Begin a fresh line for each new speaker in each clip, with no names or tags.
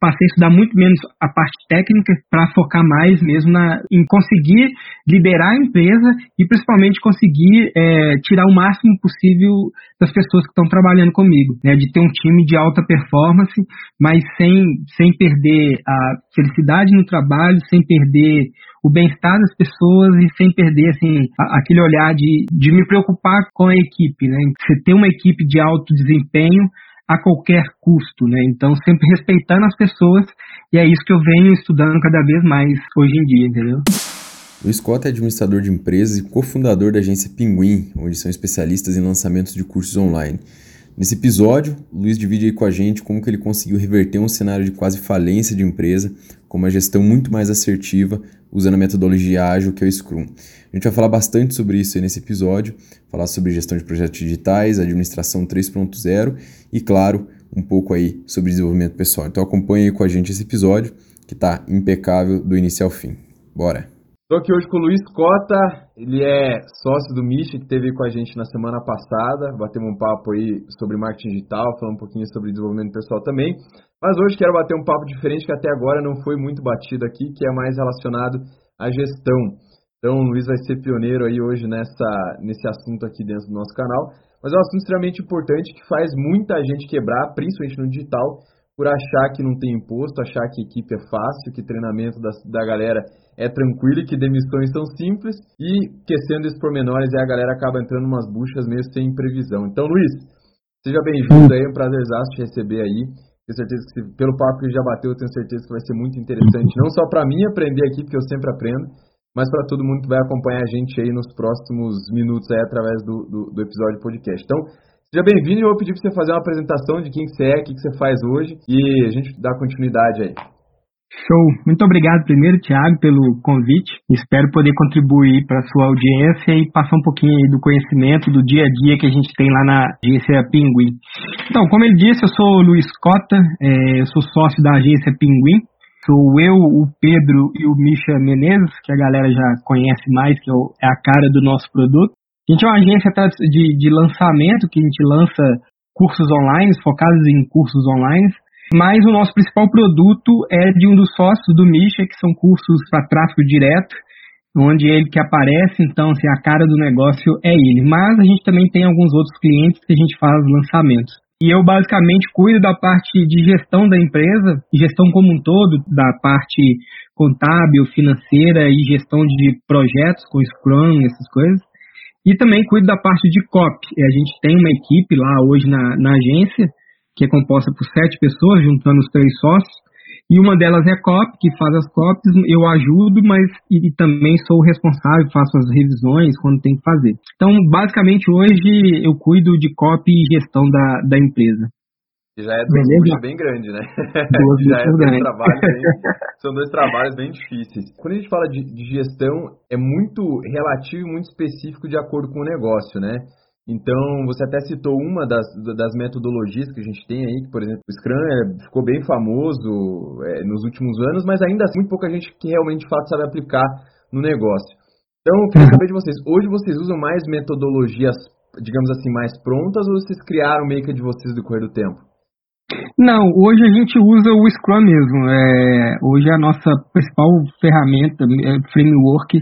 passei a estudar muito menos a parte técnica para focar mais mesmo na, em conseguir liderar a empresa e principalmente conseguir é, tirar o máximo possível das pessoas que estão trabalhando comigo, né, de ter um time de alta performance, mas sem, sem perder a felicidade no trabalho, sem perder o bem-estar das pessoas e sem perder assim aquele olhar de, de me preocupar com a equipe, né? Você ter uma equipe de alto desempenho a qualquer custo, né? Então, sempre respeitando as pessoas, e é isso que eu venho estudando cada vez mais hoje em dia, entendeu?
Luiz Cota é administrador de empresas e cofundador da agência Pinguim, onde são especialistas em lançamentos de cursos online. Nesse episódio, o Luiz divide aí com a gente como que ele conseguiu reverter um cenário de quase falência de empresa com uma gestão muito mais assertiva usando a metodologia ágil que é o Scrum. A gente vai falar bastante sobre isso aí nesse episódio, falar sobre gestão de projetos digitais, administração 3.0 e, claro, um pouco aí sobre desenvolvimento pessoal. Então acompanhe aí com a gente esse episódio que está impecável do início ao fim. Bora!
Estou aqui hoje com o Luiz Cota, ele é sócio do Misha, que esteve com a gente na semana passada, batemos um papo aí sobre marketing digital, falando um pouquinho sobre desenvolvimento pessoal também. Mas hoje quero bater um papo diferente que até agora não foi muito batido aqui, que é mais relacionado à gestão. Então o Luiz vai ser pioneiro aí hoje nessa, nesse assunto aqui dentro do nosso canal. Mas é um assunto extremamente importante que faz muita gente quebrar, principalmente no digital, por achar que não tem imposto, achar que equipe é fácil, que treinamento da, da galera é tranquilo, que demissões são simples e esquecendo esses pormenores aí a galera acaba entrando umas buchas meio sem previsão. Então, Luiz, seja bem-vindo aí, é um prazerzaço te receber aí. Tenho certeza que pelo papo que já bateu, eu tenho certeza que vai ser muito interessante, não só para mim aprender aqui, porque eu sempre aprendo, mas para todo mundo que vai acompanhar a gente aí nos próximos minutos aí através do, do, do episódio podcast. Então, Seja bem-vindo e eu vou pedir para você fazer uma apresentação de quem você é, o que você faz hoje e a gente dá continuidade aí.
Show. Muito obrigado primeiro, Thiago, pelo convite. Espero poder contribuir para a sua audiência e passar um pouquinho do conhecimento do dia a dia que a gente tem lá na agência Pinguim. Então, como ele disse, eu sou o Luiz Cota, é, eu sou sócio da agência Pinguim. Sou eu, o Pedro e o Misha Menezes, que a galera já conhece mais, que é, é a cara do nosso produto. A gente é uma agência de, de lançamento, que a gente lança cursos online, focados em cursos online, mas o nosso principal produto é de um dos sócios do Misha, que são cursos para tráfego direto, onde ele que aparece, então assim, a cara do negócio é ele. Mas a gente também tem alguns outros clientes que a gente faz lançamentos. E eu basicamente cuido da parte de gestão da empresa, gestão como um todo, da parte contábil, financeira e gestão de projetos com Scrum, essas coisas. E também cuido da parte de COP. A gente tem uma equipe lá hoje na, na agência, que é composta por sete pessoas, juntando os três sócios. E uma delas é COP, que faz as COPs, eu ajudo, mas e, também sou responsável, faço as revisões quando tem que fazer. Então, basicamente, hoje eu cuido de COP e gestão da, da empresa.
Que já é duas bem grande, né? já é dois trabalhos bem, são dois trabalhos bem difíceis. Quando a gente fala de, de, gestão, é muito relativo e muito específico de acordo com o negócio, né? Então, você até citou uma das, das metodologias que a gente tem aí, que, por exemplo, o Scrum é, ficou bem famoso é, nos últimos anos, mas ainda assim, muito pouca gente que realmente, de fato, sabe aplicar no negócio. Então, eu queria saber de vocês, hoje vocês usam mais metodologias, digamos assim, mais prontas, ou vocês criaram meio que de vocês do correr do tempo?
Não, hoje a gente usa o Scrum mesmo. É, hoje a nossa principal ferramenta, é, framework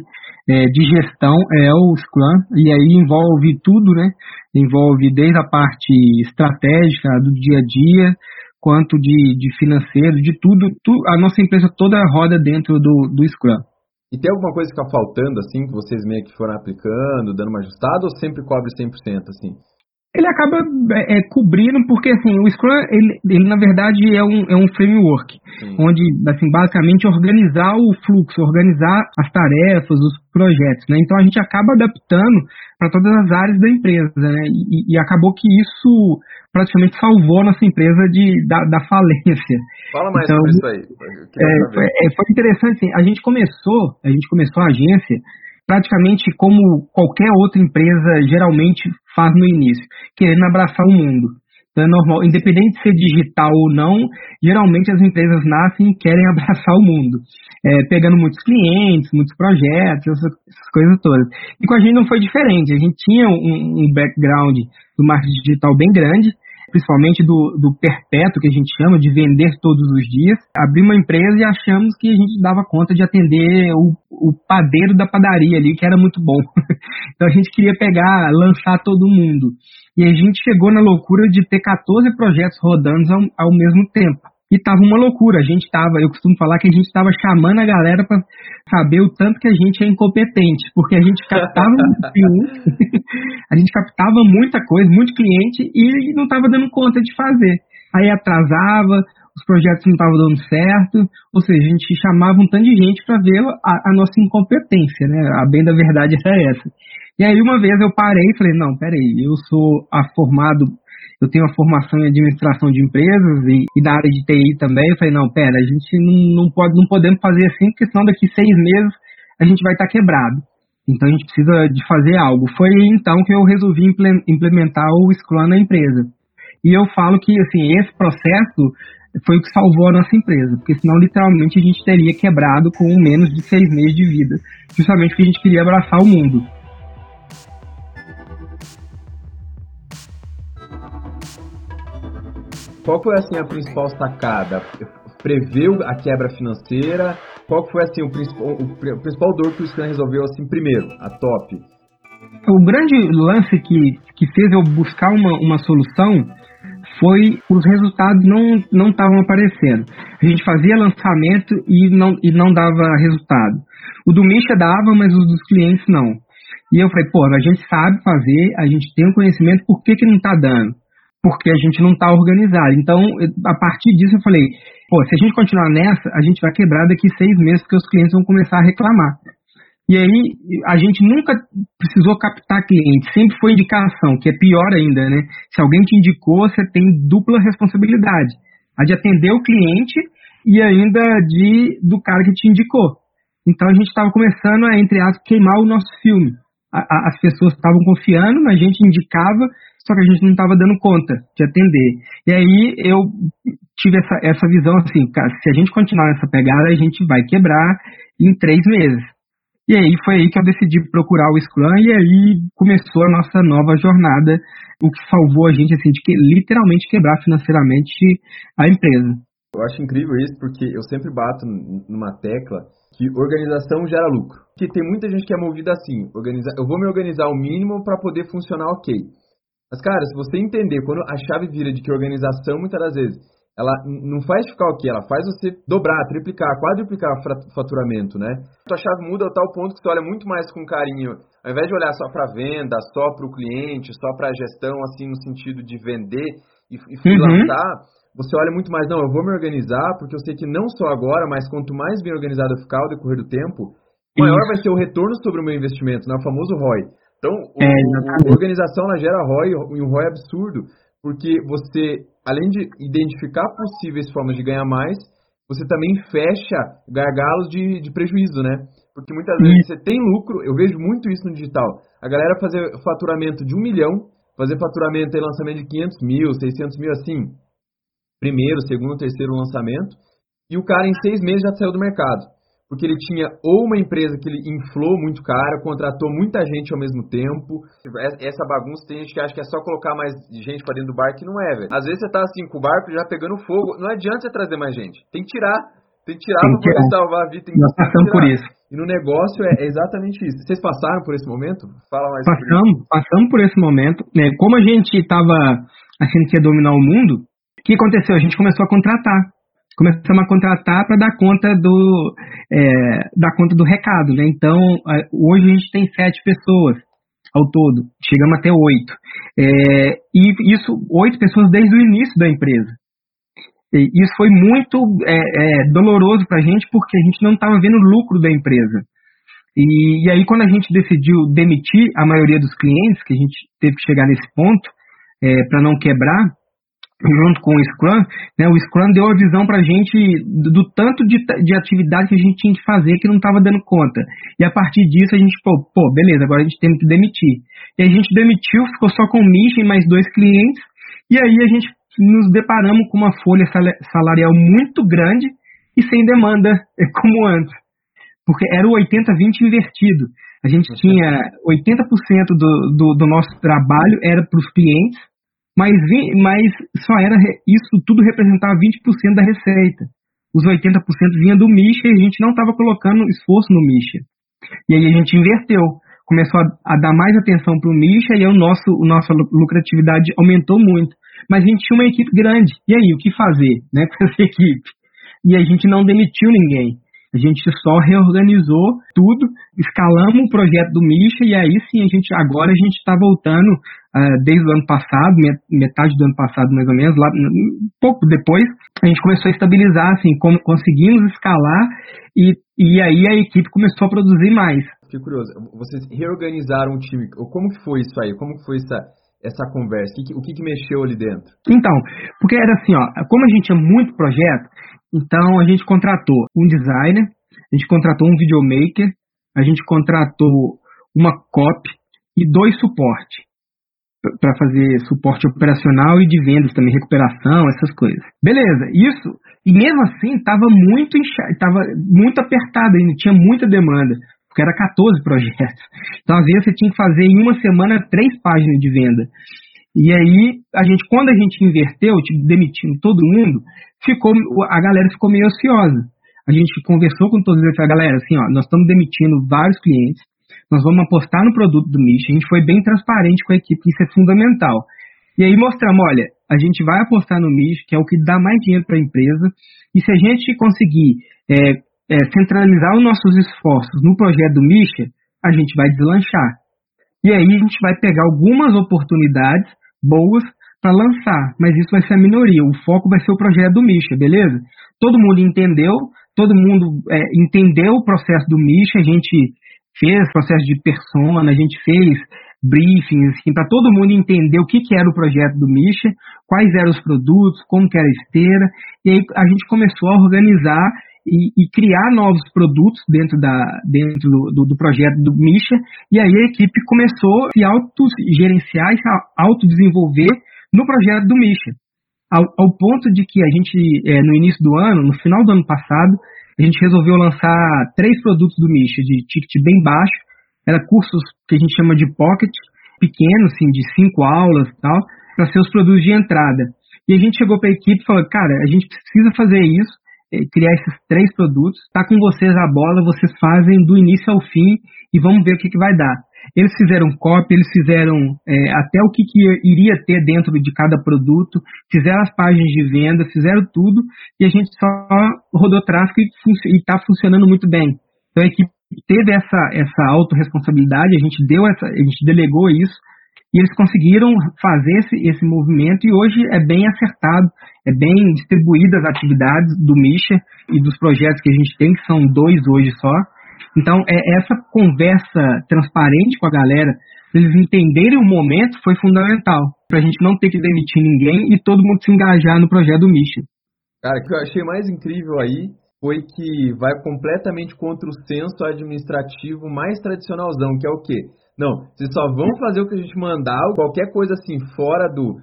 é, de gestão é o Scrum, e aí envolve tudo, né? Envolve desde a parte estratégica do dia a dia, quanto de, de financeiro, de tudo, tudo, A nossa empresa toda roda dentro do, do Scrum.
E tem alguma coisa que está faltando, assim, que vocês meio que foram aplicando, dando uma ajustada, ou sempre cobre 100%, assim?
Ele acaba é, é, cobrindo, porque assim, o Scrum, ele, ele na verdade é um, é um framework, Sim. onde, assim, basicamente organizar o fluxo, organizar as tarefas, os projetos, né? Então a gente acaba adaptando para todas as áreas da empresa, né? E, e, acabou que isso praticamente salvou a nossa empresa de, da, da falência.
Fala mais então, sobre isso aí.
É, foi, é, foi interessante, assim, a gente começou, a gente começou a agência praticamente como qualquer outra empresa geralmente faz no início, querendo abraçar o mundo. Então é normal, independente de ser digital ou não, geralmente as empresas nascem e querem abraçar o mundo, é, pegando muitos clientes, muitos projetos, essas, essas, coisas todas. E com a gente não foi diferente, a gente tinha um, um background do marketing digital bem grande, principalmente do, do perpétuo, que a gente chama, de vender todos os dias. Abri uma empresa e achamos que a gente dava conta de atender o, o padeiro da padaria ali, que era muito bom. então a gente queria pegar, lançar todo mundo. E a gente chegou na loucura de ter 14 projetos rodando ao, ao mesmo tempo. E tava uma loucura. A gente tava, eu costumo falar que a gente tava chamando a galera para saber o tanto que a gente é incompetente, porque a gente captava a gente captava muita coisa, muito cliente e não tava dando conta de fazer. Aí atrasava, os projetos não estavam dando certo, ou seja, a gente chamava um tanto de gente para ver a, a, nossa incompetência, né? A bem da verdade era essa. E aí uma vez eu parei e falei, não, peraí, eu sou a formado eu tenho uma formação em administração de empresas e, e da área de TI também. Eu falei, não, pera, a gente não, não, pode, não podemos fazer assim, porque senão daqui seis meses a gente vai estar tá quebrado. Então a gente precisa de fazer algo. Foi então que eu resolvi implementar o Scrum na empresa. E eu falo que assim, esse processo foi o que salvou a nossa empresa, porque senão literalmente a gente teria quebrado com menos de seis meses de vida, justamente porque a gente queria abraçar o mundo.
Qual foi assim a principal sacada? Preveu a quebra financeira? Qual foi assim o principal, o principal dor que o Scrum resolveu assim primeiro, a top?
O grande lance que, que fez eu buscar uma, uma solução foi os resultados não não estavam aparecendo. A gente fazia lançamento e não, e não dava resultado. O do Misha dava, mas os dos clientes não. E eu falei, pô, a gente sabe fazer, a gente tem o um conhecimento, por que, que não está dando? Porque a gente não está organizado. Então, a partir disso, eu falei: pô, se a gente continuar nessa, a gente vai quebrar daqui seis meses, porque os clientes vão começar a reclamar. E aí, a gente nunca precisou captar cliente, sempre foi indicação, que é pior ainda, né? Se alguém te indicou, você tem dupla responsabilidade: a de atender o cliente e ainda de do cara que te indicou. Então, a gente estava começando a, entre aspas, queimar o nosso filme. A, a, as pessoas estavam confiando, a gente indicava, só que a gente não estava dando conta de atender. E aí eu tive essa, essa visão assim, cara, se a gente continuar nessa pegada, a gente vai quebrar em três meses. E aí foi aí que eu decidi procurar o Scrum e aí começou a nossa nova jornada, o que salvou a gente assim de que literalmente quebrar financeiramente a empresa.
Eu acho incrível isso porque eu sempre bato numa tecla que organização gera lucro. Porque tem muita gente que é movida assim, organizar, eu vou me organizar o mínimo para poder funcionar ok. Mas, cara, se você entender, quando a chave vira de que organização, muitas das vezes, ela não faz ficar o quê? Ela faz você dobrar, triplicar, quadruplicar o faturamento, né? A chave muda a tal ponto que você olha muito mais com carinho, ao invés de olhar só para venda, só para o cliente, só para a gestão, assim, no sentido de vender e, e uhum. você olha muito mais, não, eu vou me organizar, porque eu sei que não só agora, mas quanto mais bem organizado eu ficar ao decorrer do tempo, maior vai ser o retorno sobre o meu investimento, né? o famoso ROI. Então, o, é, a organização ela gera ROI um ROI absurdo, porque você, além de identificar possíveis formas de ganhar mais, você também fecha gargalos de, de prejuízo, né? Porque muitas vezes você tem lucro, eu vejo muito isso no digital. A galera fazer faturamento de um milhão, fazer faturamento e lançamento de 500 mil, 600 mil assim, primeiro, segundo, terceiro lançamento, e o cara em seis meses já saiu do mercado porque ele tinha ou uma empresa que ele inflou muito caro, contratou muita gente ao mesmo tempo. Essa bagunça tem gente que acha que é só colocar mais gente para dentro do barco, que não é, velho. Às vezes você tá assim com o barco já pegando fogo, não adianta você trazer mais gente. Tem que tirar. Tem que tirar para poder salvar a vida. Tem que,
Nós passamos por isso.
E no negócio é exatamente isso. Vocês passaram por esse momento? Fala mais
passamos, Passamos por esse momento. Né? Como a gente estava achando que ia dominar o mundo, o que aconteceu? A gente começou a contratar começamos a contratar para dar conta do é, dar conta do recado, né? Então hoje a gente tem sete pessoas ao todo, chegamos até oito é, e isso oito pessoas desde o início da empresa. E isso foi muito é, é doloroso para a gente porque a gente não estava vendo lucro da empresa. E, e, aí quando a gente decidiu demitir a maioria dos clientes, que a gente teve que chegar nesse ponto é, para não quebrar, junto com o Scrum, né, o Scrum deu a visão para a gente do, do, tanto de, de atividade que a gente tinha que fazer que não estava dando conta. E a partir disso a gente, pô, pô, beleza, agora a gente tem que demitir. E a gente demitiu, ficou só com o Misha e mais dois clientes, e aí a gente nos deparamos com uma folha salarial muito grande e sem demanda, como antes. Porque era o 80-20 invertido. A gente tinha 80% do, do, do nosso trabalho era para os clientes, mas, mas só era isso tudo representava 20% da receita. Os 80% vinha do Misha e a gente não estava colocando esforço no Misha. E aí a gente inverteu, começou a, a dar mais atenção para o Misha e o nosso, a nossa lucratividade aumentou muito. Mas a gente tinha uma equipe grande. E aí, o que fazer né, com essa equipe? E a gente não demitiu ninguém. A gente só reorganizou tudo, escalamos o projeto do Misha e aí sim a gente agora a gente está voltando uh, desde o ano passado, metade do ano passado mais ou menos, lá um pouco depois, a gente começou a estabilizar, assim, como conseguimos escalar e, e aí a equipe começou a produzir mais.
Fiquei curioso, vocês reorganizaram o time, como que foi isso aí? Como que foi essa, essa conversa? O que, o que, que mexeu ali dentro?
Então, porque era assim, ó, como a gente tinha muito projeto, então a gente contratou um designer, a gente contratou um videomaker, a gente contratou uma copy e dois suporte para fazer suporte operacional e de vendas também, recuperação, essas coisas. Beleza, isso, e mesmo assim estava muito estava muito apertado ainda, tinha muita demanda, porque era 14 projetos. Então, às vezes, você tinha que fazer em uma semana três páginas de venda. E aí, a gente, quando a gente inverteu, tipo, demitindo todo mundo, ficou, a galera ficou meio ociosa. A gente conversou com todos eles, a galera, assim, ó, nós estamos demitindo vários clientes, nós vamos apostar no produto do Mish, a gente foi bem transparente com a equipe, isso é fundamental. E aí mostramos, olha, a gente vai apostar no Mish, que é o que dá mais dinheiro para a empresa, e se a gente conseguir é, é, centralizar os nossos esforços no projeto do Misha, a gente vai deslanchar. E aí a gente vai pegar algumas oportunidades boas para lançar, mas isso vai ser a minoria. O foco vai ser o projeto do Misha, beleza? Todo mundo entendeu, todo mundo é, entendeu o processo do Misha, a gente fez processo de persona, a gente fez briefings assim, para todo mundo entender o que, que era o projeto do Misha, quais eram os produtos, como que era a esteira, e aí a gente começou a organizar e, e criar novos produtos dentro, da, dentro do, do, projeto do Misha, e aí a equipe começou a se autogerenciar e se autodesenvolver no projeto do Misha. Ao, ao, ponto de que a gente, é, no início do ano, no final do ano passado, a gente resolveu lançar três produtos do Misha, de ticket bem baixo, era cursos que a gente chama de pocket, pequenos, assim, de cinco aulas e tal, para ser os produtos de entrada. E a gente chegou para a equipe e falou, cara, a gente precisa fazer isso, é, criar esses três produtos, tá com vocês a bola, vocês fazem do início ao fim e vamos ver o que, que vai dar. Eles fizeram copy, eles fizeram é, até o que, que iria ter dentro de cada produto, fizeram as páginas de venda, fizeram tudo e a gente só rodou tráfego e está funcionando muito bem. Então a equipe teve essa, essa autorresponsabilidade, a gente deu essa, a gente delegou isso e eles conseguiram fazer esse, esse movimento e hoje é bem acertado, é bem distribuídas as atividades do Misha e dos projetos que a gente tem, que são dois hoje só, então, é, essa conversa transparente com a galera, eles entenderem o momento, foi fundamental. Para a gente não ter que demitir ninguém e todo mundo se engajar no projeto do Mission.
Cara, o que eu achei mais incrível aí foi que vai completamente contra o senso administrativo mais tradicionalzão, que é o quê? Não, vocês só vão fazer o que a gente mandar, qualquer coisa assim fora do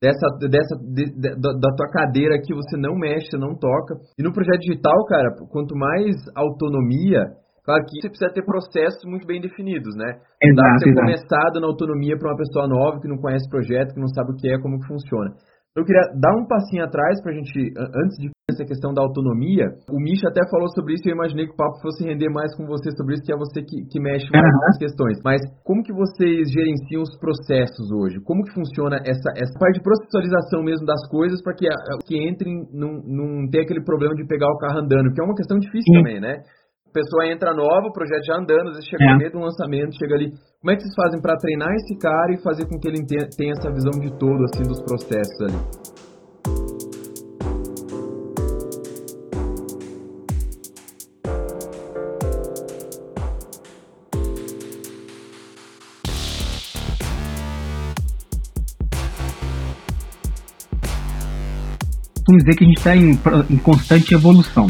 dessa, dessa de, de, da, da, tua cadeira que você não mexe, você não toca. E no projeto digital, cara, quanto mais autonomia, Claro que você precisa ter processos muito bem definidos, né? Exato, não dá pra ser começado na autonomia para uma pessoa nova que não conhece o projeto, que não sabe o que é, como que funciona. Eu queria dar um passinho atrás para a gente, antes de essa questão da autonomia. O Misha até falou sobre isso e eu imaginei que o papo fosse render mais com você sobre isso, que é você que, que mexe mais uhum. nas questões. Mas como que vocês gerenciam os processos hoje? Como que funciona essa, essa parte de processualização mesmo das coisas para que, que entrem, não, não ter aquele problema de pegar o carro andando, que é uma questão difícil Sim. também, né? Pessoa entra nova, o projeto já andando, às vezes chega é. no meio do lançamento, chega ali. Como é que vocês fazem para treinar esse cara e fazer com que ele tenha essa visão de todo, assim, dos processos ali?
Vamos dizer que a gente está em, em constante evolução.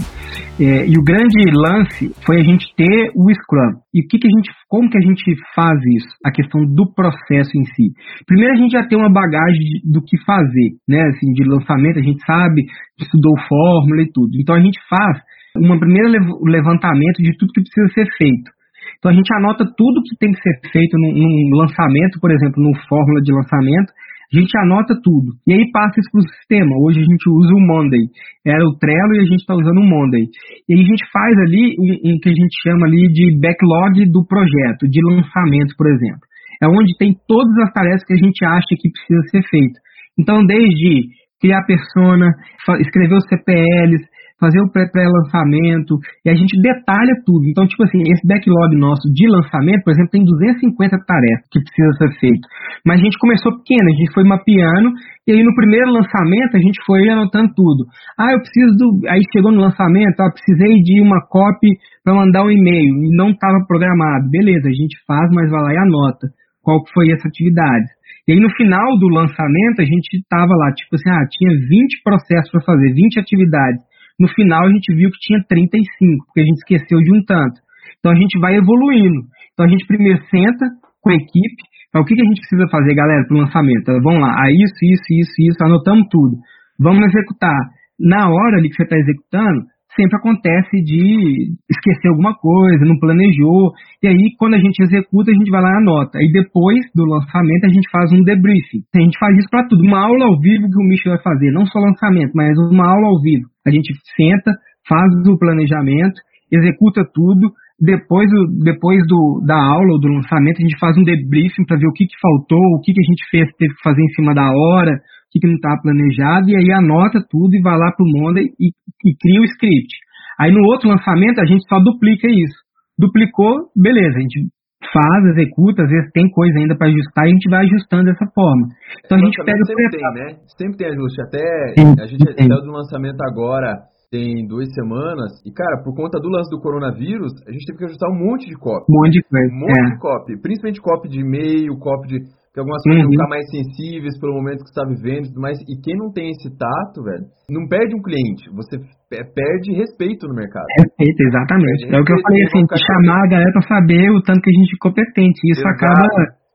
É, e o grande lance foi a gente ter o Scrum. E o que, que a gente, como que a gente faz isso? A questão do processo em si. Primeiro a gente já tem uma bagagem do que fazer, né? Assim, de lançamento, a gente sabe, estudou fórmula e tudo. Então a gente faz um primeiro levantamento de tudo que precisa ser feito. Então a gente anota tudo que tem que ser feito num, num lançamento, por exemplo, num fórmula de lançamento, A gente anota tudo. E aí passa isso para o sistema. Hoje a gente usa o Monday. Era o Trello e a gente está usando o Monday. E aí a gente faz ali um que a gente chama ali de backlog do projeto, de lançamento, por exemplo. É onde tem todas as tarefas que a gente acha que precisa ser feito. Então, desde criar persona, escrever os CPLs, fazer o pré-lançamento, e a gente detalha tudo. Então, tipo assim, esse backlog nosso de lançamento, por exemplo, tem 250 tarefas que precisa ser feito. Mas a gente começou pequeno, a gente foi mapeando, e aí no primeiro lançamento a gente foi anotando tudo. Ah, eu preciso do. Aí chegou no lançamento, ah, precisei de uma copy para mandar um e-mail, e não estava programado. Beleza, a gente faz, mas vai lá e anota qual foi essa atividade. E aí no final do lançamento a gente estava lá, tipo assim, ah, tinha 20 processos para fazer, 20 atividades. No final a gente viu que tinha 35, porque a gente esqueceu de um tanto. Então a gente vai evoluindo. Então a gente primeiro senta com a equipe, o que, a gente precisa fazer, galera, para o lançamento? Vamos lá, ah, isso, isso, isso, isso, anotamos tudo. Vamos executar. Na hora ali que você está executando, sempre acontece de esquecer alguma coisa, não planejou, e aí quando a gente executa, a gente vai lá e anota. E depois do lançamento, a gente faz um debriefing. A gente faz isso para tudo, uma aula ao vivo que o Michel vai fazer, não só lançamento, mas uma aula ao vivo. A gente senta, faz o planejamento, executa tudo, depois, depois do, da aula ou do lançamento, a gente faz um debriefing para ver o que, que faltou, o que, que a gente fez, teve que fazer em cima da hora, que, que não está planejado, e aí anota tudo e vai lá para o Monday e, e cria o script. Aí no outro lançamento a gente só duplica isso. Duplicou, beleza, a gente faz, executa, às vezes tem coisa ainda para ajustar e a gente vai ajustando dessa forma. Então a gente pega
sempre tem, né? Sempre tem ajuste. Até Sim, a gente saiu do lançamento agora tem duas semanas e cara, por conta do lance do coronavírus, a gente teve que ajustar um monte de copy.
Um monte de coisa.
Um monte é. de copy, principalmente copy de e-mail, copy de que algumas coisas uhum. vão ficar mais sensíveis pelo momento que você está vivendo e tudo mais. E quem não tem esse tato, velho, não perde um cliente, você perde respeito no mercado.
Respeito, exatamente. Perde é o que eu falei assim, chamar a galera para saber o tanto que a gente é competente. Isso Exato. acaba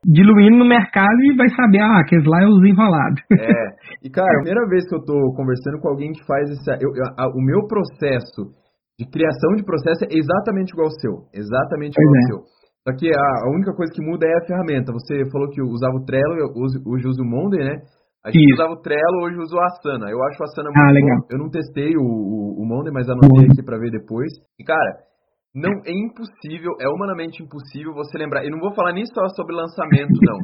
diluindo no mercado e vai saber, ah, aqueles lá é os enrolados.
É, e cara, a primeira vez que eu tô conversando com alguém que faz esse. Eu, eu, a, o meu processo de criação de processo é exatamente igual ao seu. Exatamente igual ao é. seu. Só que a, a, única coisa que muda é a ferramenta. Você falou que usava o Trello, eu uso, hoje uso o Monday, né? A gente Isso. usava o Trello, hoje uso o Asana. Eu acho o Asana
ah, muito legal.
bom. Eu não testei o, o, o Monday, mas anotei aqui para ver depois. E, cara, não é impossível, é humanamente impossível você lembrar. E não vou falar nem só sobre lançamento, não.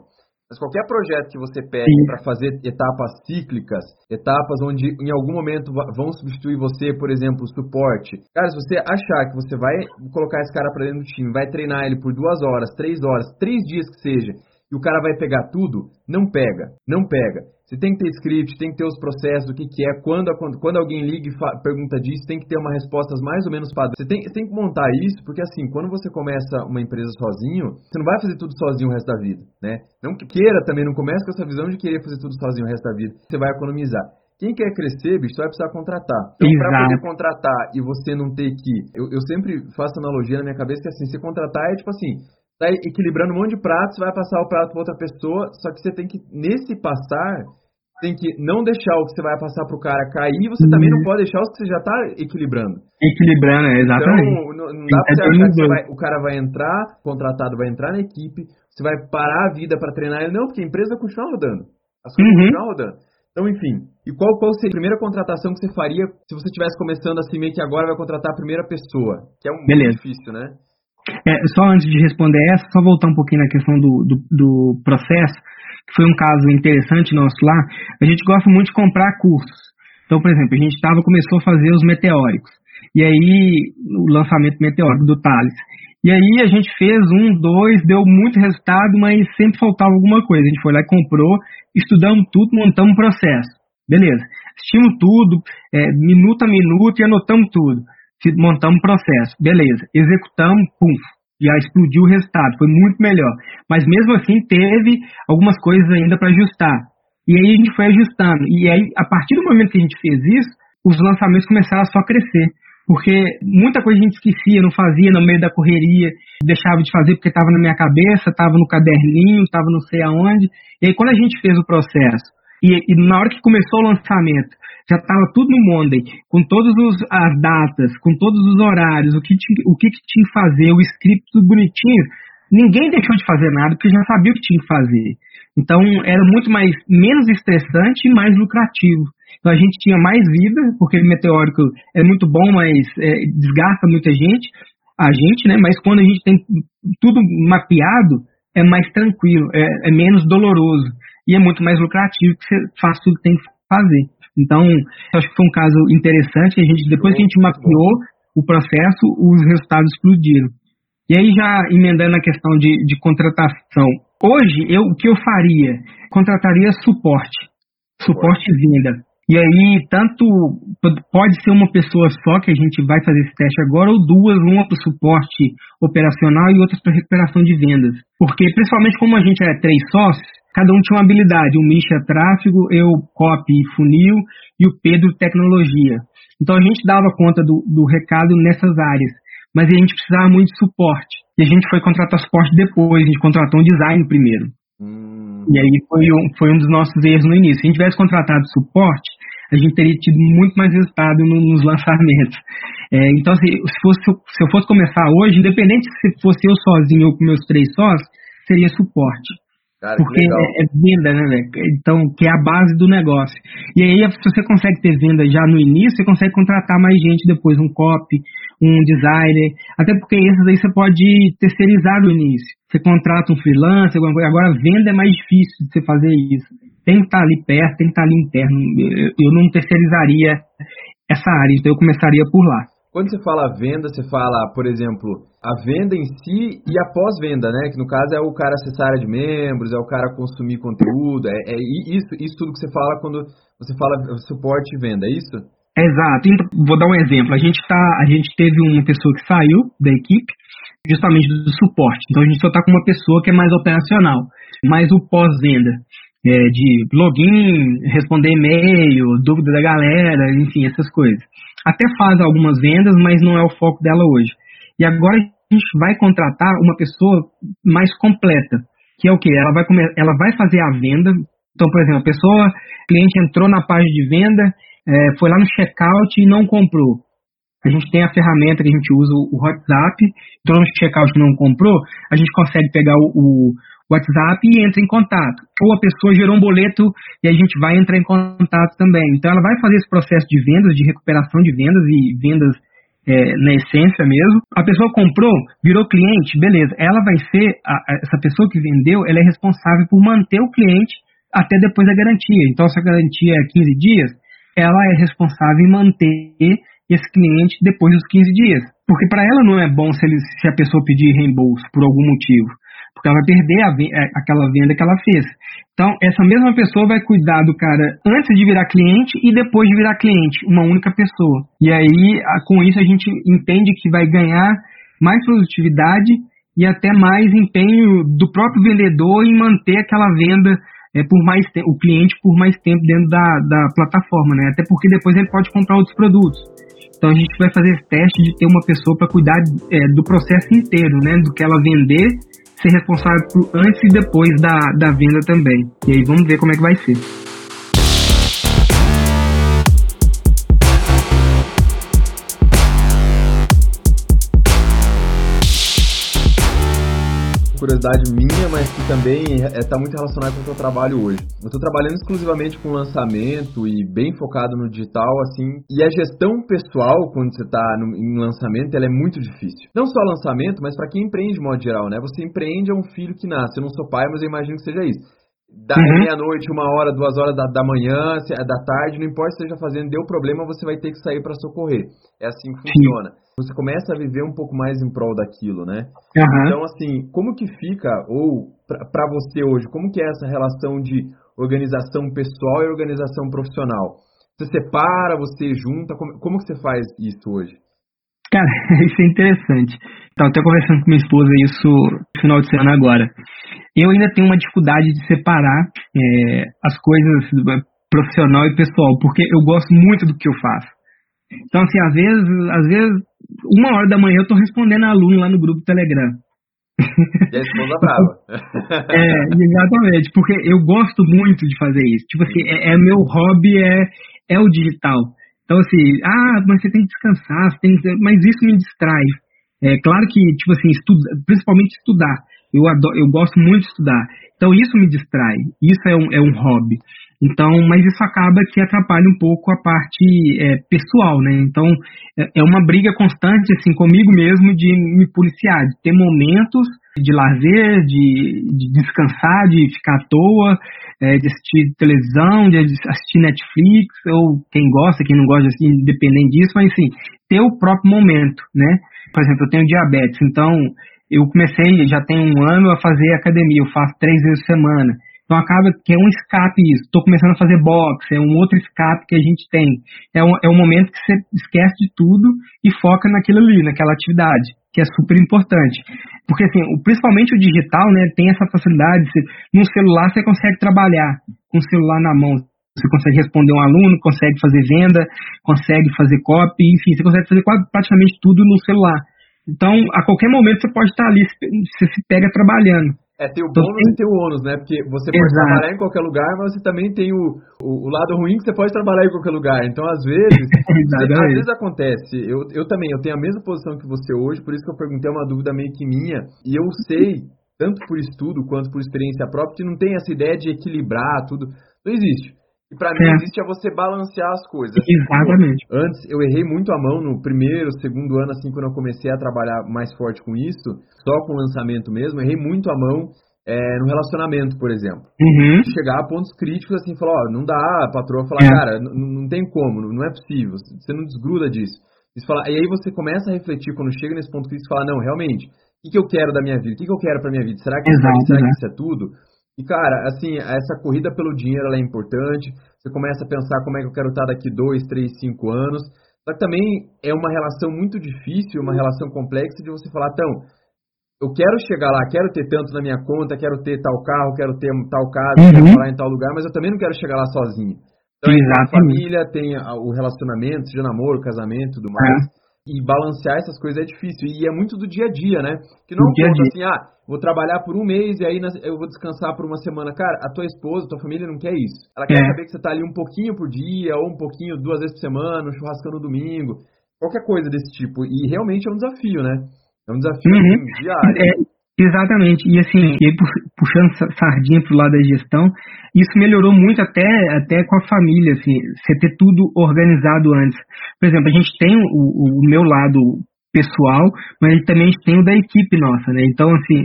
Mas qualquer projeto que você pegue para fazer etapas cíclicas, etapas onde em algum momento vão substituir você, por exemplo, o suporte. Cara, se você achar que você vai colocar esse cara para dentro do time, vai treinar ele por duas horas, três horas, três dias que seja, e o cara vai pegar tudo, não pega, não pega. Você tem que ter script, tem que ter os processos, o que, que é, quando, quando, alguém liga e pergunta disso, tem que ter uma resposta mais ou menos padrão. Você tem, você tem que montar isso, porque assim, quando você começa uma empresa sozinho, você não vai fazer tudo sozinho o resto da vida, né? Não que queira também, não comece com essa visão de querer fazer tudo sozinho o resto da vida. Você vai economizar. Quem quer crescer, bicho, vai precisar contratar. Então, para poder contratar e você não ter que. Eu, eu sempre faço analogia na minha cabeça que assim, se contratar é tipo assim, tá equilibrando um monte de pratos, vai passar o prato para outra pessoa, só que você tem que, nesse passar, tem que não deixar o que você vai passar para o cara cair, você uhum. também não pode deixar os que você já está equilibrando.
Equilibrando, é, exatamente.
Então, não, não dá para você achar que vai, o cara vai entrar, contratado vai entrar na equipe, você vai parar a vida para treinar ele, não, porque a empresa vai continuar rodando. As coisas uhum. continuar rodando. Então, enfim, e qual, qual seria a primeira contratação que você faria se você estivesse começando assim, meio que agora vai contratar a primeira pessoa? Que é um Beleza. difícil, né?
É, só antes de responder essa, só voltar um pouquinho na questão do, do, do processo, que foi um caso interessante nosso lá. A gente gosta muito de comprar cursos. Então, por exemplo, a gente tava, começou a fazer os meteóricos. E aí, o lançamento meteórico do Thales. E aí a gente fez um, dois, deu muito resultado, mas sempre faltava alguma coisa. A gente foi lá e comprou, estudamos tudo, montamos um processo. Beleza. Assistimos tudo, é, minuto a minuto e anotamos tudo montamos um processo, beleza, executamos, pum, já explodiu o resultado, foi muito melhor. Mas mesmo assim teve algumas coisas ainda para ajustar. E aí a gente foi ajustando. E aí, a partir do momento que a gente fez isso, os lançamentos começaram a só crescer. Porque muita coisa a gente esquecia, não fazia no meio da correria, deixava de fazer porque estava na minha cabeça, estava no caderninho, estava não sei aonde. E aí quando a gente fez o processo, e, e na hora que começou o lançamento, já estava tudo no Monday, com todas as datas, com todos os horários, o que, tinha, o que, que tinha que fazer, o script tudo bonitinho. Ninguém deixou de fazer nada, porque já sabia o que tinha que fazer. Então era muito mais menos estressante e mais lucrativo. Então a gente tinha mais vida, porque o meteórico é muito bom, mas é, desgasta muita gente, a gente, né? Mas quando a gente tem tudo mapeado, é mais tranquilo, é, é menos doloroso e é muito mais lucrativo que você faz tudo que tem que fazer. Então, acho que foi um caso interessante. A gente, depois que a gente mapeou o processo, os resultados explodiram. E aí, já emendando a questão de, de contratação, hoje eu, o que eu faria? Contrataria suporte, suporte e venda. E aí, tanto pode ser uma pessoa só que a gente vai fazer esse teste agora, ou duas, uma para o suporte operacional e outra para recuperação de vendas. Porque, principalmente como a gente é três sócios, cada um tinha uma habilidade. O Misha é tráfego, eu copy e funil e o Pedro tecnologia. Então a gente dava conta do, do recado nessas áreas. Mas a gente precisava muito de suporte. E a gente foi contratar suporte depois, a gente contratou um design primeiro. Hum. E aí foi um, foi um dos nossos erros no início. Se a gente tivesse contratado suporte, a gente teria tido muito mais resultado no, nos lançamentos. É, então, assim, se, fosse, se eu fosse começar hoje, independente se fosse eu sozinho ou com meus três sócios, seria suporte. Cara, porque é, é, venda, né, velho? Então, que é a base do negócio. E aí, se você consegue ter venda já no início, você consegue contratar mais gente depois, um copy, um designer. Até porque esses aí você pode terceirizar no início. Você contrata um freelancer, agora venda é mais difícil de você fazer isso. Tem que estar ali perto, tem que estar ali interno. Eu não terceirizaria essa área, então eu começaria por lá.
Quando você fala venda, você fala, por exemplo, a venda em si e a pós-venda, né? Que no caso é o cara acessar de membros, é o cara consumir conteúdo, é, é isso, isso tudo que você fala quando você fala suporte e venda, é isso?
Exato. Então, vou dar um exemplo. A gente tá, a gente teve uma pessoa que saiu da equipe justamente do suporte. Então a gente só está com uma pessoa que é mais operacional, mais o pós-venda. É, de login, responder e-mail, dúvida da galera, enfim, essas coisas até faz algumas vendas, mas não é o foco dela hoje. E agora a gente vai contratar uma pessoa mais completa, que é o que? Ela vai, ela vai fazer a venda. Então, por exemplo, a pessoa, cliente entrou na página de venda, é, foi lá no checkout e não comprou. A gente tem a ferramenta que a gente usa, o WhatsApp, entrou no checkout e não comprou, a gente consegue pegar o WhatsApp e entra em contato. Ou a pessoa gerou um boleto e a gente vai entrar em contato também. Então ela vai fazer esse processo de vendas, de recuperação de vendas e vendas é, na essência mesmo. A pessoa comprou, virou cliente, beleza. Ela vai ser, a, a, essa pessoa que vendeu, ela é responsável por manter o cliente até depois da garantia. Então se a garantia é 15 dias, ela é responsável em manter esse cliente depois dos 15 dias. Porque para ela não é bom se, ele, se a pessoa pedir reembolso por algum motivo porque ela vai perder a, é, aquela venda que ela fez. Então, essa mesma pessoa vai cuidar do cara antes de virar cliente e depois de virar cliente, uma única pessoa. E aí, com isso, a gente entende que vai ganhar mais produtividade e até mais empenho do próprio vendedor em manter aquela venda é, por mais o cliente por mais tempo dentro da, da plataforma, né? Até porque depois ele pode comprar outros produtos. Então a gente vai fazer esse teste de ter uma pessoa para cuidar é, do processo inteiro, né? Do que ela vender ser responsável por antes e depois da, da venda também. E aí vamos ver como é que vai ser.
Curiosidade minha, mas que também está é, tá muito relacionada com o que eu trabalho hoje. Eu estou trabalhando exclusivamente com lançamento e bem focado no digital, assim, e a gestão pessoal, quando você está em lançamento, ela é muito difícil. Não só lançamento, mas para quem empreende de modo geral, né? Você empreende é um filho que nasce. Eu não sou pai, mas eu imagino que seja isso da uhum. meia-noite, uma hora, duas horas da, da manhã, é da tarde, não importa se esteja fazendo, deu problema, você vai ter que sair para socorrer. É assim que funciona. Sim. Você começa a viver um pouco mais em prol daquilo, né? Uhum. Então, assim, como que fica, ou para você hoje, como que é essa relação de organização pessoal e organização profissional? Você separa, você junta, como, como que você faz isso hoje?
Cara, isso é interessante. Estava até conversando com minha esposa isso no final de semana agora eu ainda tenho uma dificuldade de separar é, as coisas profissional e pessoal, porque eu gosto muito do que eu faço. Então, assim, às vezes, às vezes, uma hora da manhã eu estou respondendo a aluno lá no grupo Telegram.
E a esposa brava.
é, exatamente, porque eu gosto muito de fazer isso. Tipo assim, é, é meu hobby é, é o digital. Então, assim, ah, mas você tem que descansar, tem que... mas isso me distrai. É claro que, tipo assim, estuda, principalmente estudar Eu, adoro, eu gosto muito de estudar. Então isso me distrai, isso é um, é um hobby. Então, mas isso acaba que atrapalha um pouco a parte é, pessoal, né? Então, é, é uma briga constante, assim, comigo mesmo de me policiar, de ter momentos de lazer, de, de descansar, de ficar à toa, é, de assistir televisão, de assistir Netflix, ou quem gosta, quem não gosta, assim, independente disso, mas, assim, ter o próprio momento, né? Por exemplo, eu tenho diabetes, então eu comecei, já tem um ano, a fazer academia, eu faço três vezes por semana. Então acaba que é um escape isso. Estou começando a fazer boxe, é um outro escape que a gente tem. É um, é um momento que você esquece de tudo e foca naquilo ali, naquela atividade, que é super importante. Porque assim, principalmente o digital, né, tem essa facilidade. Você, no celular você consegue trabalhar com o celular na mão. Você consegue responder um aluno, consegue fazer venda, consegue fazer copy, enfim, você consegue fazer praticamente tudo no celular. Então, a qualquer momento você pode estar ali, você se pega trabalhando.
É, tem o então, bônus e tem o ônus, né? Porque você pode Exato. trabalhar em qualquer lugar, mas você também tem o, o, o, lado ruim que você pode trabalhar em qualquer lugar. Então, às vezes, às vezes acontece. Eu, eu também, eu tenho a mesma posição que você hoje, por isso que eu perguntei uma dúvida meio que minha. E eu sei, tanto por estudo quanto por experiência própria, que não tem essa ideia de equilibrar tudo. Não existe. E para mim é. existe é você balancear as coisas.
Exatamente.
Antes eu errei muito a mão no primeiro, segundo ano, assim, quando eu comecei a trabalhar mais forte com isso, só com lançamento mesmo, errei muito a mão é, no relacionamento, por exemplo.
Uhum.
Chegar a pontos críticos assim, falar, ó, não dá, a patroa falar, é. cara, não tem como, não é possível, você não desgruda disso. Isso fala, e aí você começa a refletir quando chega nesse ponto crítico e fala, não, realmente, o que, que eu quero da minha vida? O que, que eu quero pra minha vida? Será que,
Exato,
será que isso é tudo? E, cara, assim, essa corrida pelo dinheiro é importante. Você começa a pensar como é que eu quero estar daqui dois, três, cinco anos. Só que também é uma relação muito difícil, uma relação complexa de você falar, então, eu quero chegar lá, quero ter tanto na minha conta, quero ter tal carro, quero ter tal casa, uhum. quero morar em tal lugar, mas eu também não quero chegar lá sozinho. Então, a família tem o relacionamento, seja namoro, casamento, tudo mais. É. E balancear essas coisas é difícil. E é muito do dia a dia, né? Que não é um assim, ah, vou trabalhar por um mês e aí eu vou descansar por uma semana. Cara, a tua esposa, tua família não quer isso. Ela quer é. saber que você tá ali um pouquinho por dia, ou um pouquinho duas vezes por semana, um churrascão no domingo. Qualquer coisa desse tipo. E realmente é um desafio, né? É um desafio uhum. assim, diário.
É, Exatamente. E assim, e puxando sardinha pro lado da gestão, isso melhorou muito até, até com a família, assim, você ter tudo organizado antes. Por exemplo, a gente tem o, o meu lado pessoal, mas também a gente tem o da equipe nossa, né? Então, assim,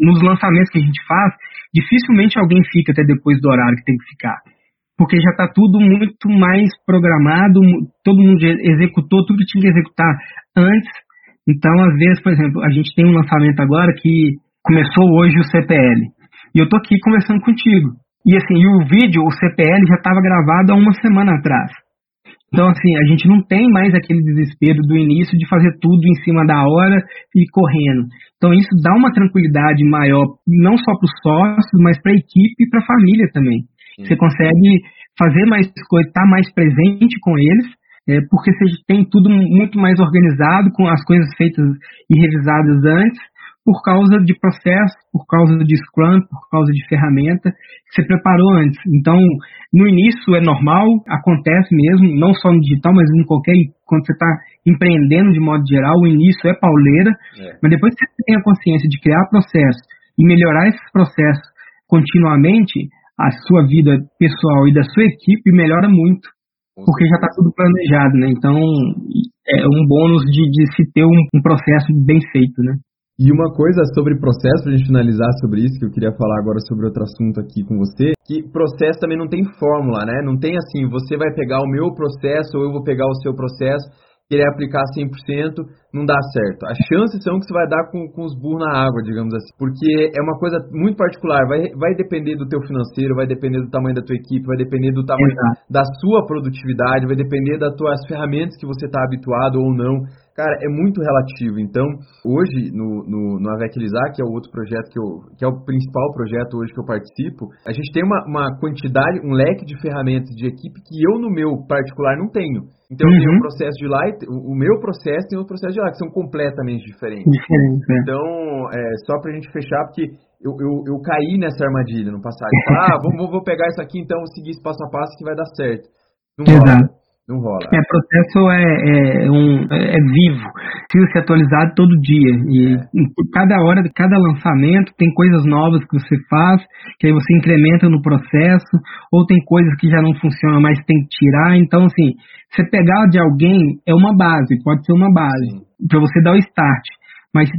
nos lançamentos que a gente faz, dificilmente alguém fica até depois do horário que tem que ficar. Porque já está tudo muito mais programado, todo mundo executou tudo que tinha que executar antes então, às vezes, por exemplo, a gente tem um lançamento agora que começou hoje o CPL. E eu tô aqui conversando contigo. E assim, e o vídeo, o CPL já estava gravado há uma semana atrás. Então, assim, a gente não tem mais aquele desespero do início de fazer tudo em cima da hora e correndo. Então, isso dá uma tranquilidade maior, não só para os sócios, mas para a equipe e para a família também. Você consegue fazer mais coisas, estar tá mais presente com eles é, porque você tem tudo muito mais organizado, com as coisas feitas e revisadas antes, por causa de processo, por causa de Scrum, por causa de ferramenta que você preparou antes. Então, no início é normal, acontece mesmo, não só no digital, mas em qualquer quando você está empreendendo de modo geral, o início é pauleira, é. mas depois que você tem a consciência de criar processo e melhorar esses processos continuamente, a sua vida pessoal e da sua equipe melhora muito porque já está tudo planejado, né? Então é um bônus de, de se ter um, um, processo bem feito, né?
E uma coisa sobre processo, para a gente finalizar sobre isso, que eu queria falar agora sobre outro assunto aqui com você, que processo também não tem fórmula, né? Não tem assim, você vai pegar o meu processo ou eu vou pegar o seu processo querer aplicar 100%, não dá certo. As chances são que você vai dar com, com os burros na água, digamos assim. Porque é uma coisa muito particular. Vai, vai depender do teu financeiro, vai depender do tamanho da tua equipe, vai depender do tamanho Exato. da sua produtividade, vai depender das tuas ferramentas que você está habituado ou não. Cara, é muito relativo. Então, hoje, no, no, no Aveclizar, que é o outro projeto que, eu, que é o principal projeto hoje que eu participo, a gente tem uma, uma quantidade, um leque de ferramentas de equipe que eu, no meu particular, não tenho. Então, uhum. tem um processo de lá, o meu processo tem outro processo de lá, que são completamente diferentes.
Diferente, é.
Então, é, só pra gente fechar, porque eu, eu, eu caí nessa armadilha no passado. ah, vou, vou pegar isso aqui, então, vou seguir esse passo a passo que vai dar certo. Não
Exato.
Não rola.
É, processo é, é, um, é vivo. precisa ser atualizado todo dia. E é. cada hora, cada lançamento tem coisas novas que você faz, que aí você incrementa no processo, ou tem coisas que já não funcionam, mas tem que tirar. Então, assim, você pegar de alguém é uma base, pode ser uma base, para você dar o start. Mas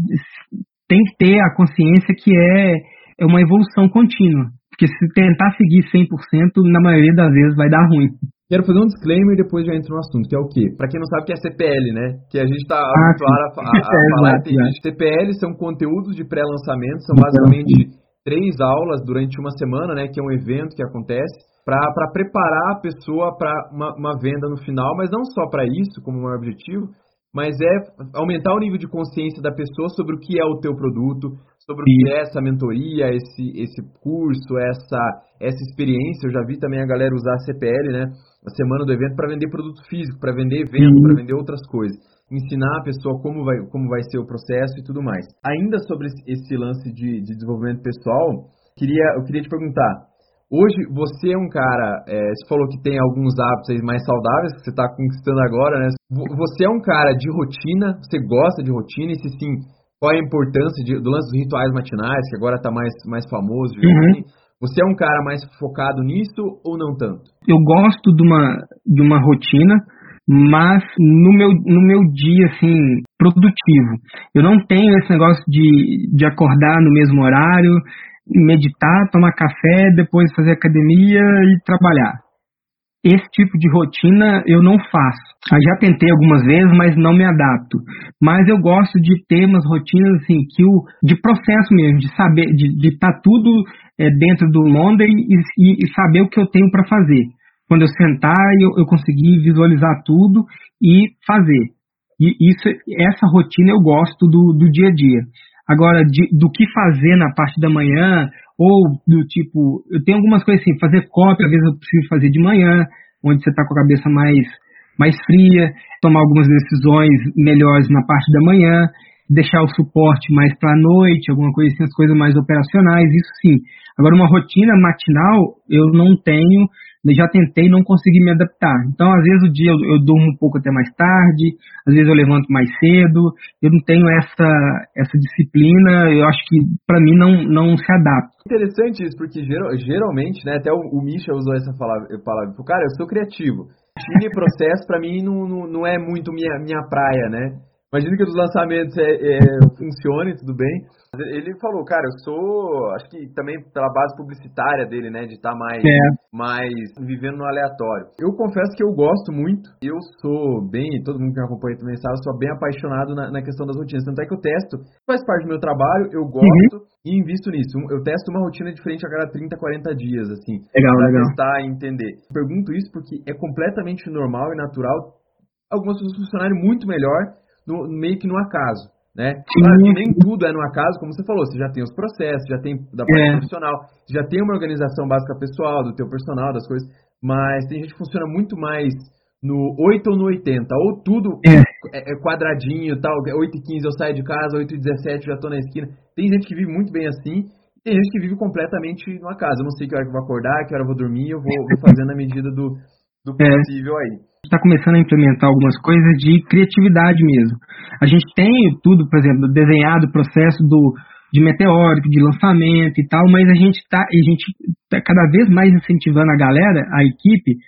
tem que ter a consciência que é, é uma evolução contínua. Porque se tentar seguir 100%, na maioria das vezes vai dar ruim.
Quero fazer um disclaimer e depois já entro no assunto, que é o quê? Para quem não sabe o que é CPL, né? Que a gente está ah, habituado a, a, a falar. Tem, é. CPL são conteúdos de pré-lançamento, são basicamente três aulas durante uma semana, né? Que é um evento que acontece para preparar a pessoa para uma, uma, venda no final, mas não só para isso, como um objetivo, mas é aumentar o nível de consciência da pessoa sobre o que é o teu produto, sobre o que é essa mentoria, esse, esse curso, essa, essa experiência. Eu já vi também a galera usar a CPL, né? A semana do evento para vender produto físico, para vender evento, para vender outras coisas. Ensinar a pessoa como vai, como vai ser o processo e tudo mais. Ainda sobre esse lance de, de desenvolvimento pessoal, queria, eu queria te perguntar. Hoje você é um cara, é, você falou que tem alguns hábitos mais saudáveis que você está conquistando agora, né? Você é um cara de rotina, você gosta de rotina e se sim, qual é a importância de, do lance dos rituais matinais, que agora está mais, mais famoso, uhum. Você é um cara mais focado nisso ou não tanto?
Eu gosto de uma, de uma rotina, mas no meu, no meu dia, assim, produtivo. Eu não tenho esse negócio de, de acordar no mesmo horário, meditar, tomar café, depois fazer academia e trabalhar esse tipo de rotina eu não faço. Eu já tentei algumas vezes, mas não me adapto. Mas eu gosto de ter umas rotinas assim, que o, de processo mesmo, de saber, de estar tá tudo é, dentro do Monday e, e, saber o que eu tenho para fazer. Quando eu sentar, eu, eu conseguir visualizar tudo e fazer. E isso, essa rotina eu gosto do, do dia a dia. Agora, de, do que fazer na parte da manhã, ou do tipo, eu tenho algumas coisas assim, fazer cópia, às vezes eu preciso fazer de manhã, onde você está com a cabeça mais, mais fria, tomar algumas decisões melhores na parte da manhã, deixar o suporte mais para a noite, alguma coisa assim, as coisas mais operacionais, isso sim. Agora, uma rotina matinal, eu não tenho, já tentei não consegui me adaptar. Então, às vezes o dia eu, eu, durmo um pouco até mais tarde, às vezes eu levanto mais cedo. Eu não tenho essa essa disciplina. Eu acho que para mim não não se adapta.
Interessante isso, porque geral, geralmente, né, até o, o Misha usou essa palavra, palavra, cara, eu sou criativo. Time processo para mim não, não, não é muito minha minha praia, né? Imagino que os lançamentos é, é, funcionem, tudo bem. Ele falou, cara, eu sou, acho que também pela base publicitária dele, né, de estar tá mais, é. mais vivendo no aleatório. Eu confesso que eu gosto muito, eu sou bem, todo mundo que me acompanha também sabe, eu sou bem apaixonado na, na, questão das rotinas. Tanto é que eu testo, faz parte do meu trabalho, eu gosto uhum. e invisto nisso. Eu testo uma rotina diferente a cada 30, 40 dias, assim.
Legal,
pra
legal.
testar e entender. Pergunto isso porque é completamente normal e natural algumas pessoas funcionarem muito melhor no, meio que no acaso. Né? Claro que nem tudo é no acaso, como você falou, você já tem os processos, já tem da parte é. profissional, já tem uma organização básica pessoal, do teu personal, das coisas, mas tem gente que funciona muito mais no 8 ou no 80, ou tudo é, é, é quadradinho, tal, 8 e 15 eu saio de casa, 8 e 17 já tô na esquina. Tem gente que vive muito bem assim, tem gente que vive completamente no acaso. Eu não sei que hora que eu vou acordar, que hora eu vou dormir, eu vou, vou fazendo a medida do, do é. possível aí
está começando a implementar algumas coisas de criatividade mesmo. A gente tem tudo, por exemplo, desenhado o processo do, de meteórico, de lançamento e tal, mas a gente está a gente tá cada vez mais incentivando a galera, a equipe,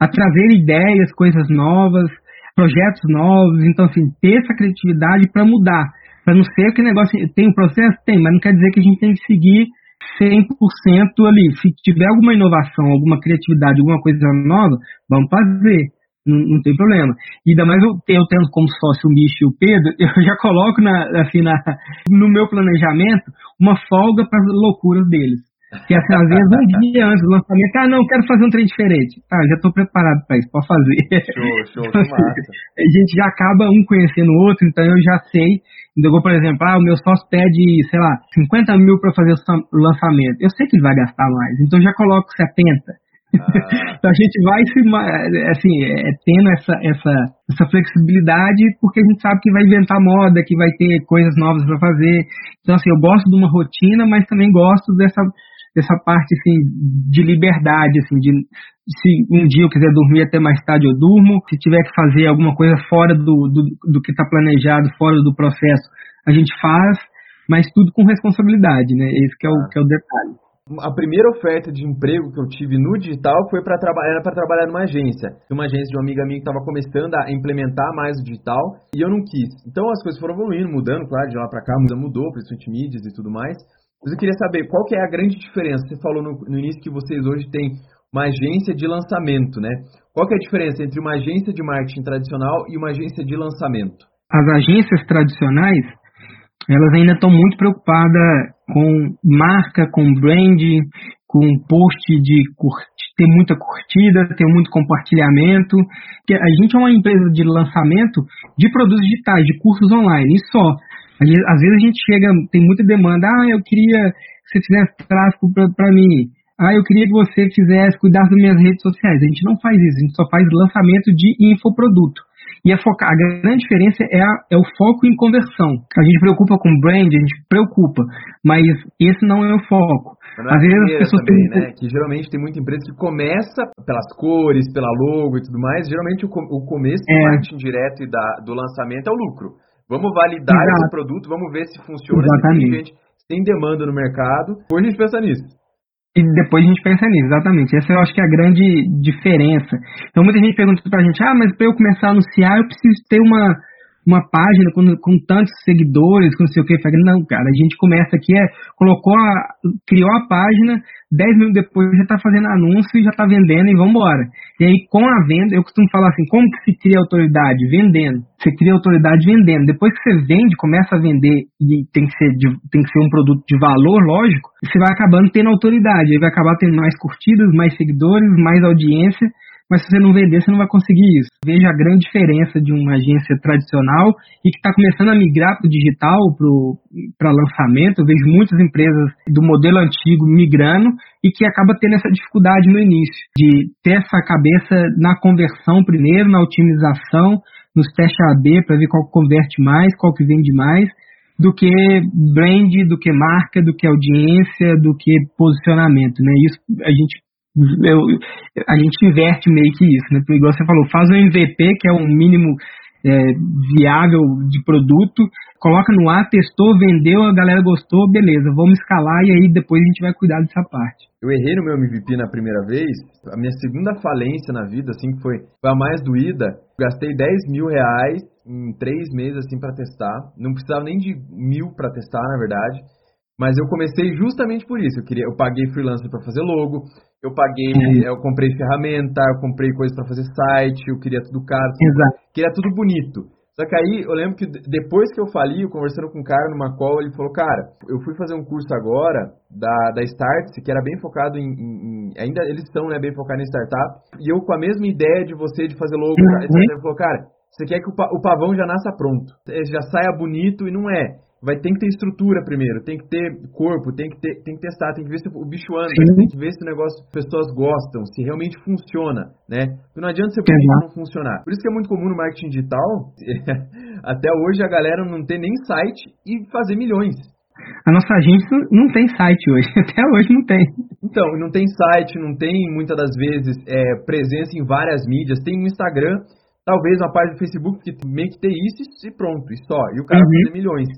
a trazer ideias, coisas novas, projetos novos, então assim, ter essa criatividade para mudar, para não ser que negócio tem um processo, tem, mas não quer dizer que a gente tem que seguir 100% ali. Se tiver alguma inovação, alguma criatividade, alguma coisa nova, vamos fazer não, não, tem problema. E ainda mais eu, eu tendo como sócio o Micho e o Pedro, eu já coloco na, assim, na, no meu planejamento uma folga para as loucuras deles. Que assim, às vezes um dia antes do lançamento, ah, não, quero fazer um trem diferente. Tá, já estou preparado para isso, pode fazer.
Show, show, então, assim,
A gente já acaba um conhecendo o outro, então eu já sei. Então, por exemplo, ah, o meu sócio pede, sei lá, 50 mil para fazer o lançamento. Eu sei que ele vai gastar mais, então já coloco 70 então a gente vai se, assim, é, tendo essa, essa, essa flexibilidade porque a gente sabe que vai inventar moda, que vai ter coisas novas para fazer. Então, assim, eu gosto de uma rotina, mas também gosto dessa, dessa parte, assim, de liberdade, assim, de se um dia eu quiser dormir até mais tarde, eu durmo. Se tiver que fazer alguma coisa fora do, do, do que está planejado, fora do processo, a gente faz, mas tudo com responsabilidade, né? Esse que é o, que é o detalhe.
A primeira oferta de emprego que eu tive no digital foi para trabalhar para trabalhar numa agência, uma agência de uma amiga minha que estava começando a implementar mais o digital e eu não quis. Então as coisas foram evoluindo, mudando, claro, de lá para cá mudou, principalmente mídias e tudo mais. Mas eu queria saber qual que é a grande diferença. Você falou no, no início que vocês hoje têm uma agência de lançamento, né? Qual que é a diferença entre uma agência de marketing tradicional e uma agência de lançamento?
As agências tradicionais, elas ainda estão muito preocupadas com marca, com brand, com post de ter muita curtida, ter muito compartilhamento. A gente é uma empresa de lançamento de produtos digitais, de cursos online, e só. Às vezes a gente chega, tem muita demanda, ah, eu queria que você fizesse tráfego para mim ah, eu queria que você fizesse, cuidar das minhas redes sociais. A gente não faz isso, a gente só faz lançamento de infoproduto. E a, foca, a grande diferença é, a, é o foco em conversão. A gente preocupa com brand, a gente preocupa, mas esse não é o foco.
É Às vezes as pessoas também, têm... né? Que geralmente tem muita empresa que começa pelas cores, pela logo e tudo mais. Geralmente o, o começo do é. marketing direto e da, do lançamento é o lucro. Vamos validar Exato. esse produto, vamos ver se funciona, Exatamente. se tem, gente, tem demanda no mercado. Hoje a gente pensa nisso
e depois a gente pensa nisso, exatamente. Essa eu acho que é a grande diferença. Então muita gente pergunta pra gente, ah, mas para eu começar a anunciar eu preciso ter uma, uma página com, com tantos seguidores, com não sei o que. Não, cara, a gente começa aqui, é, colocou a, criou a página, 10 minutos depois já está fazendo anúncio e já está vendendo e vamos embora. E aí, com a venda, eu costumo falar assim, como que se cria autoridade? Vendendo. Você cria autoridade vendendo. Depois que você vende, começa a vender e tem que ser, de, tem que ser um produto de valor, lógico, você vai acabando tendo autoridade. Aí vai acabar tendo mais curtidas, mais seguidores, mais audiência mas se você não vender, você não vai conseguir isso. Veja a grande diferença de uma agência tradicional e que está começando a migrar para o digital, para lançamento. Eu vejo muitas empresas do modelo antigo migrando e que acaba tendo essa dificuldade no início, de ter essa cabeça na conversão primeiro, na otimização, nos testes AB para ver qual converte mais, qual que vende mais, do que brand, do que marca, do que audiência, do que posicionamento, né? Isso a gente eu, a gente inverte meio que isso, né? Igual você falou, faz um MVP, que é um mínimo é, viável de produto, coloca no ar, testou, vendeu, a galera gostou, beleza, vamos escalar e aí depois a gente vai cuidar dessa parte.
Eu errei no meu MVP na primeira vez, a minha segunda falência na vida, assim, que foi, foi a mais doída, gastei 10 mil reais em três meses, assim, para testar, não precisava nem de mil para testar, na verdade, mas eu comecei justamente por isso. Eu queria, eu paguei freelancer para fazer logo, eu paguei, uhum. eu comprei ferramenta, eu comprei coisas para fazer site, eu queria tudo caro,
Exato.
queria tudo bonito. Só que aí eu lembro que depois que eu falei, eu conversando com um cara numa call, ele falou, cara, eu fui fazer um curso agora da, da Startse, que era bem focado em, em, em, Ainda eles estão né, bem focados em startup. E eu com a mesma ideia de você de fazer logo, uhum. Ele falou, cara, você quer que o pavão já nasça pronto. Já saia bonito e não é vai ter que ter estrutura primeiro, tem que ter corpo, tem que ter, tem que testar, tem que ver se o bicho anda, Sim. tem que ver se o negócio as pessoas gostam, se realmente funciona, né? Porque não adianta você bonito não funcionar. Por isso que é muito comum no marketing digital, até hoje a galera não tem nem site e fazer milhões.
A nossa agência não tem site hoje, até hoje não tem.
Então, não tem site, não tem muitas das vezes é, presença em várias mídias, tem um Instagram, talvez uma página do Facebook que meio que tem isso e pronto, e só. E o cara uhum. fazer milhões.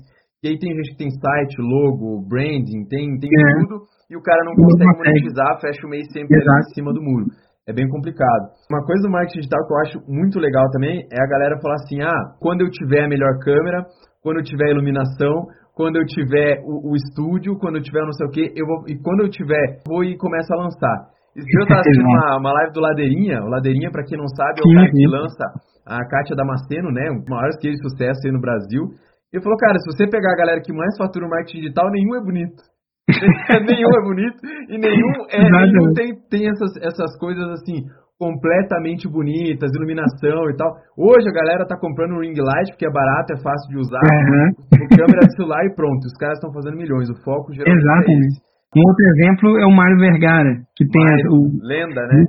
E aí tem gente que tem site, logo, branding, tem, tem é. tudo, e o cara não consegue monetizar, fecha o mês sempre em cima do muro. É bem complicado. Uma coisa do marketing digital que eu acho muito legal também é a galera falar assim: ah, quando eu tiver a melhor câmera, quando eu tiver a iluminação, quando eu tiver o, o estúdio, quando eu tiver não sei o que, eu vou, e quando eu tiver, vou e começo a lançar. Esse dia eu tava assistindo uma, uma live do Ladeirinha. O Ladeirinha, pra quem não sabe, é o cara que lança a Kátia Damasceno, né? O maior de sucesso aí no Brasil. Ele falou, cara, se você pegar a galera que mais fatura o marketing digital, nenhum é bonito. nenhum é bonito e nenhum, é, nenhum tem, tem essas, essas coisas assim completamente bonitas, iluminação e tal. Hoje a galera tá comprando um ring light porque é barato, é fácil de usar, uhum. câmera de celular e pronto. Os caras estão fazendo milhões. O foco geralmente é
Exatamente. é esse. Um outro exemplo é o Mário Vergara, que tem
a, o, lenda, né?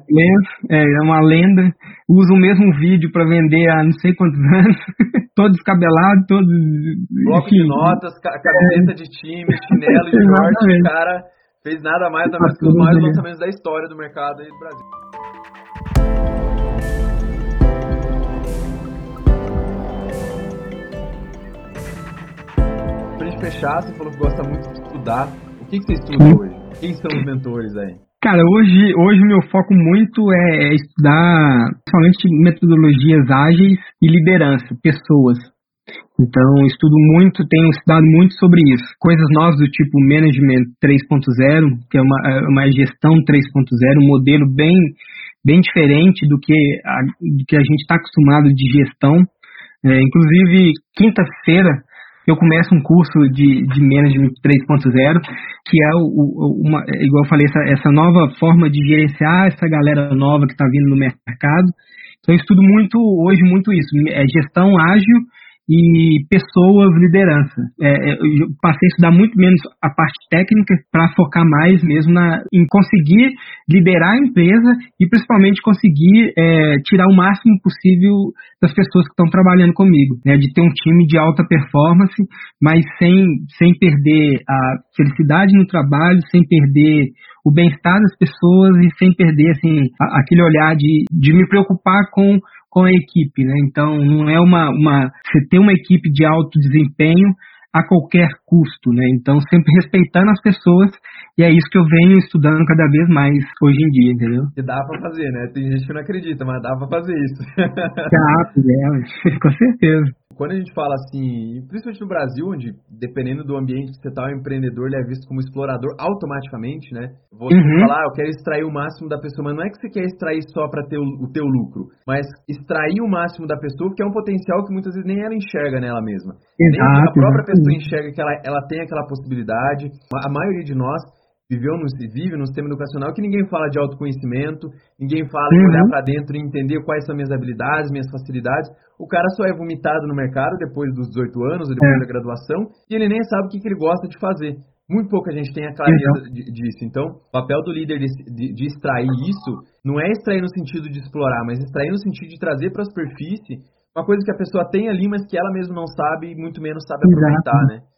É, é uma lenda. Usa o mesmo vídeo para vender há não sei quantos anos, todo descabelado, todo.
Bloco enfim, de notas, camiseta é, de time, chinelo de short. O cara fez nada mais, nada menos que os maiores né? lançamentos da história do mercado aí do Brasil. Pra gente fechar, você falou que gosta muito de estudar. O que, que você estuda Sim. hoje? Quem são os mentores aí?
Cara, hoje, hoje o meu foco muito é, é estudar somente metodologias ágeis e liderança, pessoas. Então, estudo muito, tenho estudado muito sobre isso. Coisas novas do tipo Management 3.0, que é uma, é uma gestão 3.0, um modelo bem, bem diferente do que a, do que a gente está acostumado de gestão. É, inclusive, quinta-feira eu começo um curso de, de Management 3.0, que é, o, uma, igual eu falei, essa, essa nova forma de gerenciar essa galera nova que está vindo no mercado. Então, eu estudo muito, hoje, muito isso, é gestão ágil e pessoas, liderança. É, eu passei a estudar muito menos a parte técnica para focar mais mesmo na, em conseguir liderar a empresa e principalmente conseguir é, tirar o máximo possível das pessoas que estão trabalhando comigo, né, de ter um time de alta performance, mas sem, sem perder a felicidade no trabalho, sem perder o bem-estar das pessoas e sem perder assim, aquele olhar de, de me preocupar com com a equipe, né? Então não é uma, uma você ter uma equipe de alto desempenho a qualquer custo, né? Então sempre respeitando as pessoas e é isso que eu venho estudando cada vez mais hoje em dia, entendeu?
E dá para fazer, né? Tem gente que não acredita, mas dá para fazer isso.
Dá, é, com certeza.
Quando a gente fala assim, principalmente no Brasil, onde dependendo do ambiente que você está, o empreendedor ele é visto como explorador automaticamente, né? Você uhum. fala, ah, eu quero extrair o máximo da pessoa, mas não é que você quer extrair só para ter o, o, teu lucro, mas extrair o máximo da pessoa, porque é um potencial que muitas vezes nem ela enxerga nela mesma. Exato, nem a própria pessoa enxerga que ela, ela tem aquela possibilidade. A maioria de nós viveu no, vive num sistema educacional que ninguém fala de autoconhecimento, ninguém fala de olhar uhum. para dentro e entender quais são minhas habilidades, minhas facilidades. O cara só é vomitado no mercado depois dos 18 anos, depois é. da graduação, e ele nem sabe o que, que ele gosta de fazer. Muito pouca gente tem a clareza disso. Então, o papel do líder de, de, de, extrair isso não é extrair no sentido de explorar, mas extrair no sentido de trazer para a superfície uma coisa que a pessoa tem ali, mas que ela mesma não sabe e muito menos sabe aproveitar, Exato. né?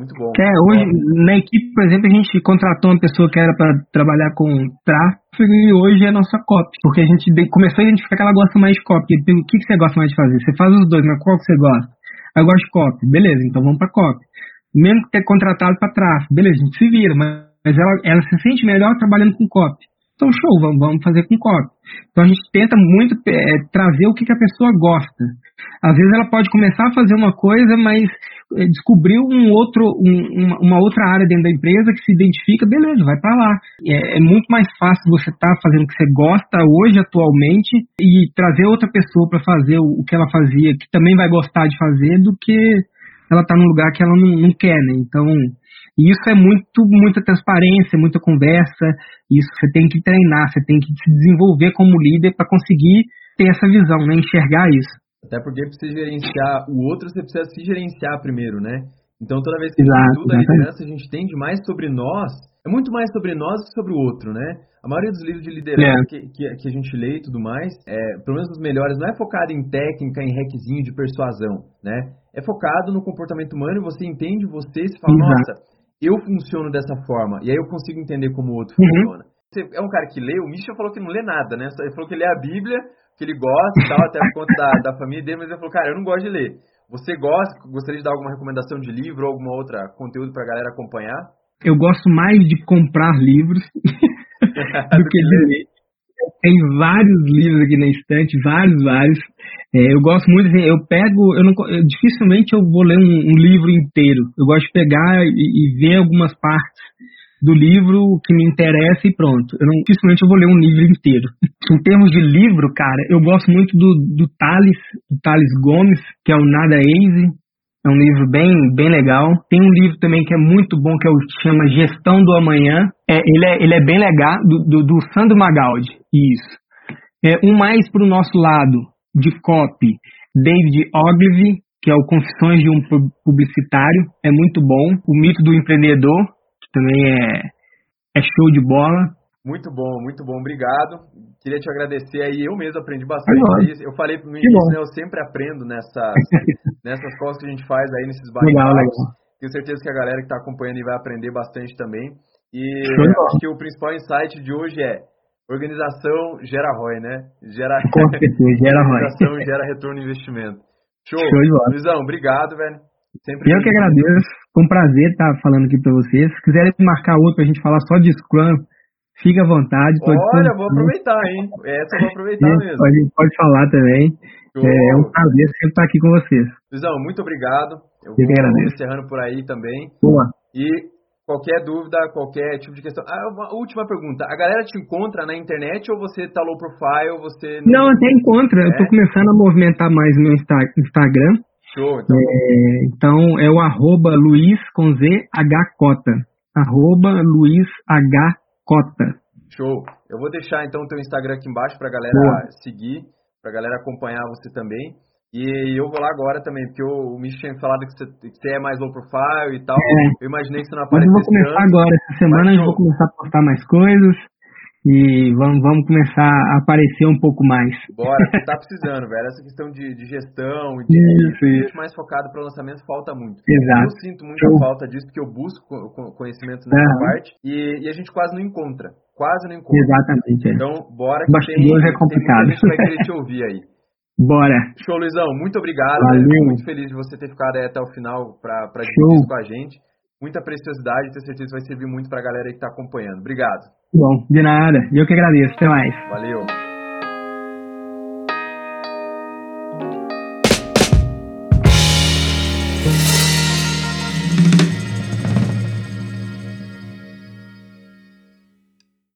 Muito bom.
É, hoje, na equipe, por exemplo, a gente contratou uma pessoa que era para trabalhar com tráfego e hoje é nossa copy. Porque a gente começou a identificar que ela gosta mais de copy. O que, que você gosta mais de fazer? Você faz os dois, mas qual que você gosta? Eu gosto de copy. Beleza, então vamos para copy. Mesmo que ter contratado para tráfego, beleza, a gente se vira, mas ela, ela se sente melhor trabalhando com copy. Então, show, vamos, vamos fazer com copy. Então, a gente tenta muito é, trazer o que, que a pessoa gosta. Às vezes ela pode começar a fazer uma coisa, mas descobriu um outro, um, uma, outra área dentro da empresa que se identifica, beleza, vai para lá. É, é, muito mais fácil você estar tá fazendo o que você gosta hoje, atualmente, e trazer outra pessoa para fazer o, o, que ela fazia, que também vai gostar de fazer, do que ela tá num lugar que ela não, não quer, né? Então, isso é muito, muita transparência, muita conversa, isso você tem que treinar, você tem que se desenvolver como líder para conseguir ter essa visão, né? Enxergar isso.
Até porque para você gerenciar o outro, você precisa se gerenciar primeiro, né? Então toda vez que Exato, a gente estuda a liderança, a gente entende mais sobre nós, é muito mais sobre nós que sobre o outro, né? A maioria dos livros de liderança é. que, que, que, a gente lê e tudo mais, é, pelo menos os melhores, não é focado em técnica, em requisito de persuasão, né? É focado no comportamento humano e você entende você e se fala, Exato. nossa, eu funciono dessa forma, e aí eu consigo entender como o outro uhum. funciona. É um cara que lê, o Misha falou que não lê nada, né? Ele falou que lê a Bíblia que ele gosta e tal, até por conta da, da família dele, mas ele falou, cara, eu não gosto de ler. Você gosta, gostaria de dar alguma recomendação de livro ou alguma outra conteúdo pra galera acompanhar?
Eu gosto mais de comprar livros do que de ler. Tem vários livros aqui na estante, vários, vários. É, eu gosto muito, assim, eu pego, eu não, eu, dificilmente eu vou ler um, um, livro inteiro. Eu gosto de pegar e, e ver algumas partes do livro que me interessa e pronto. Eu não, dificilmente eu vou ler um livro inteiro. em termos de livro, cara, eu gosto muito do, do Thales, do Thales Gomes, que é o Nada Easy. É um livro bem, bem legal. Tem um livro também que é muito bom, que é o que chama Gestão do Amanhã. É, ele, é, ele é bem legal, do, do, do Sandro Magaldi. Isso. É, um mais para o nosso lado, de copy, David Ogilvy, que é o Confissões de um Publicitário. É muito bom. O Mito do Empreendedor, também é, é show de bola.
Muito bom, muito bom, obrigado. Queria te agradecer aí, eu mesmo aprendi bastante. Eu falei no início, né, eu sempre aprendo nessas, nessas coisas que a gente faz aí, nesses bate-papos. Tenho certeza que a galera que está acompanhando vai aprender bastante também. E acho que o principal insight de hoje é organização gera ROI, né? Gera,
Com certeza, gera ROI.
Organização gera retorno no investimento. Show. Show Luizão, obrigado, velho.
Sempre eu que agradeço. Foi um prazer estar falando aqui para vocês. Se quiserem marcar outro para a gente falar só de Scrum, fica à vontade.
Olha, vou aproveitar, hein? Essa eu vou aproveitar mesmo.
A gente pode falar também. É um prazer sempre estar aqui com vocês.
Luizão, muito obrigado.
Eu vou
agradeço. encerrando por aí também.
Boa.
E qualquer dúvida, qualquer tipo de questão. Ah, uma última pergunta. A galera te encontra na internet ou você tá low profile, você...
Não, até encontra. É? Eu tô começando a movimentar mais meu Instagram.
Show, então.
É, então é o arroba Luiz com Z H Cota. Arroba Luiz H Cota.
Show. Eu vou deixar então o teu Instagram aqui embaixo pra galera Boa. seguir, pra galera acompanhar você também. E eu vou lá agora também, porque o, Micho tinha falado que você, que você, é mais low profile e tal. É. Eu imaginei que você não aparecesse
Mas eu vou começar tanto. agora. Essa semana eu vou começar a postar mais coisas e vamos, vamos começar a aparecer um pouco mais.
Bora, tá precisando, velho. Essa questão de, de gestão e de isso, isso. mais focado para lançamento falta muito.
Exato.
Eu sinto muita eu... falta disso, porque eu busco conhecimento nessa parte e, e, a gente quase não encontra. Quase não encontra.
Exatamente. É.
Então, bora que tem,
é complicado.
tem a gente vai querer te ouvir aí.
Bora.
Show, Luizão. Muito obrigado.
Valeu.
Muito feliz de você ter ficado aí até o final para dividir isso com a gente muita preciosidade, tenho certeza que vai servir muito para a galera que está acompanhando. Obrigado.
Bom, de nada. Eu que agradeço. Até mais.
Valeu.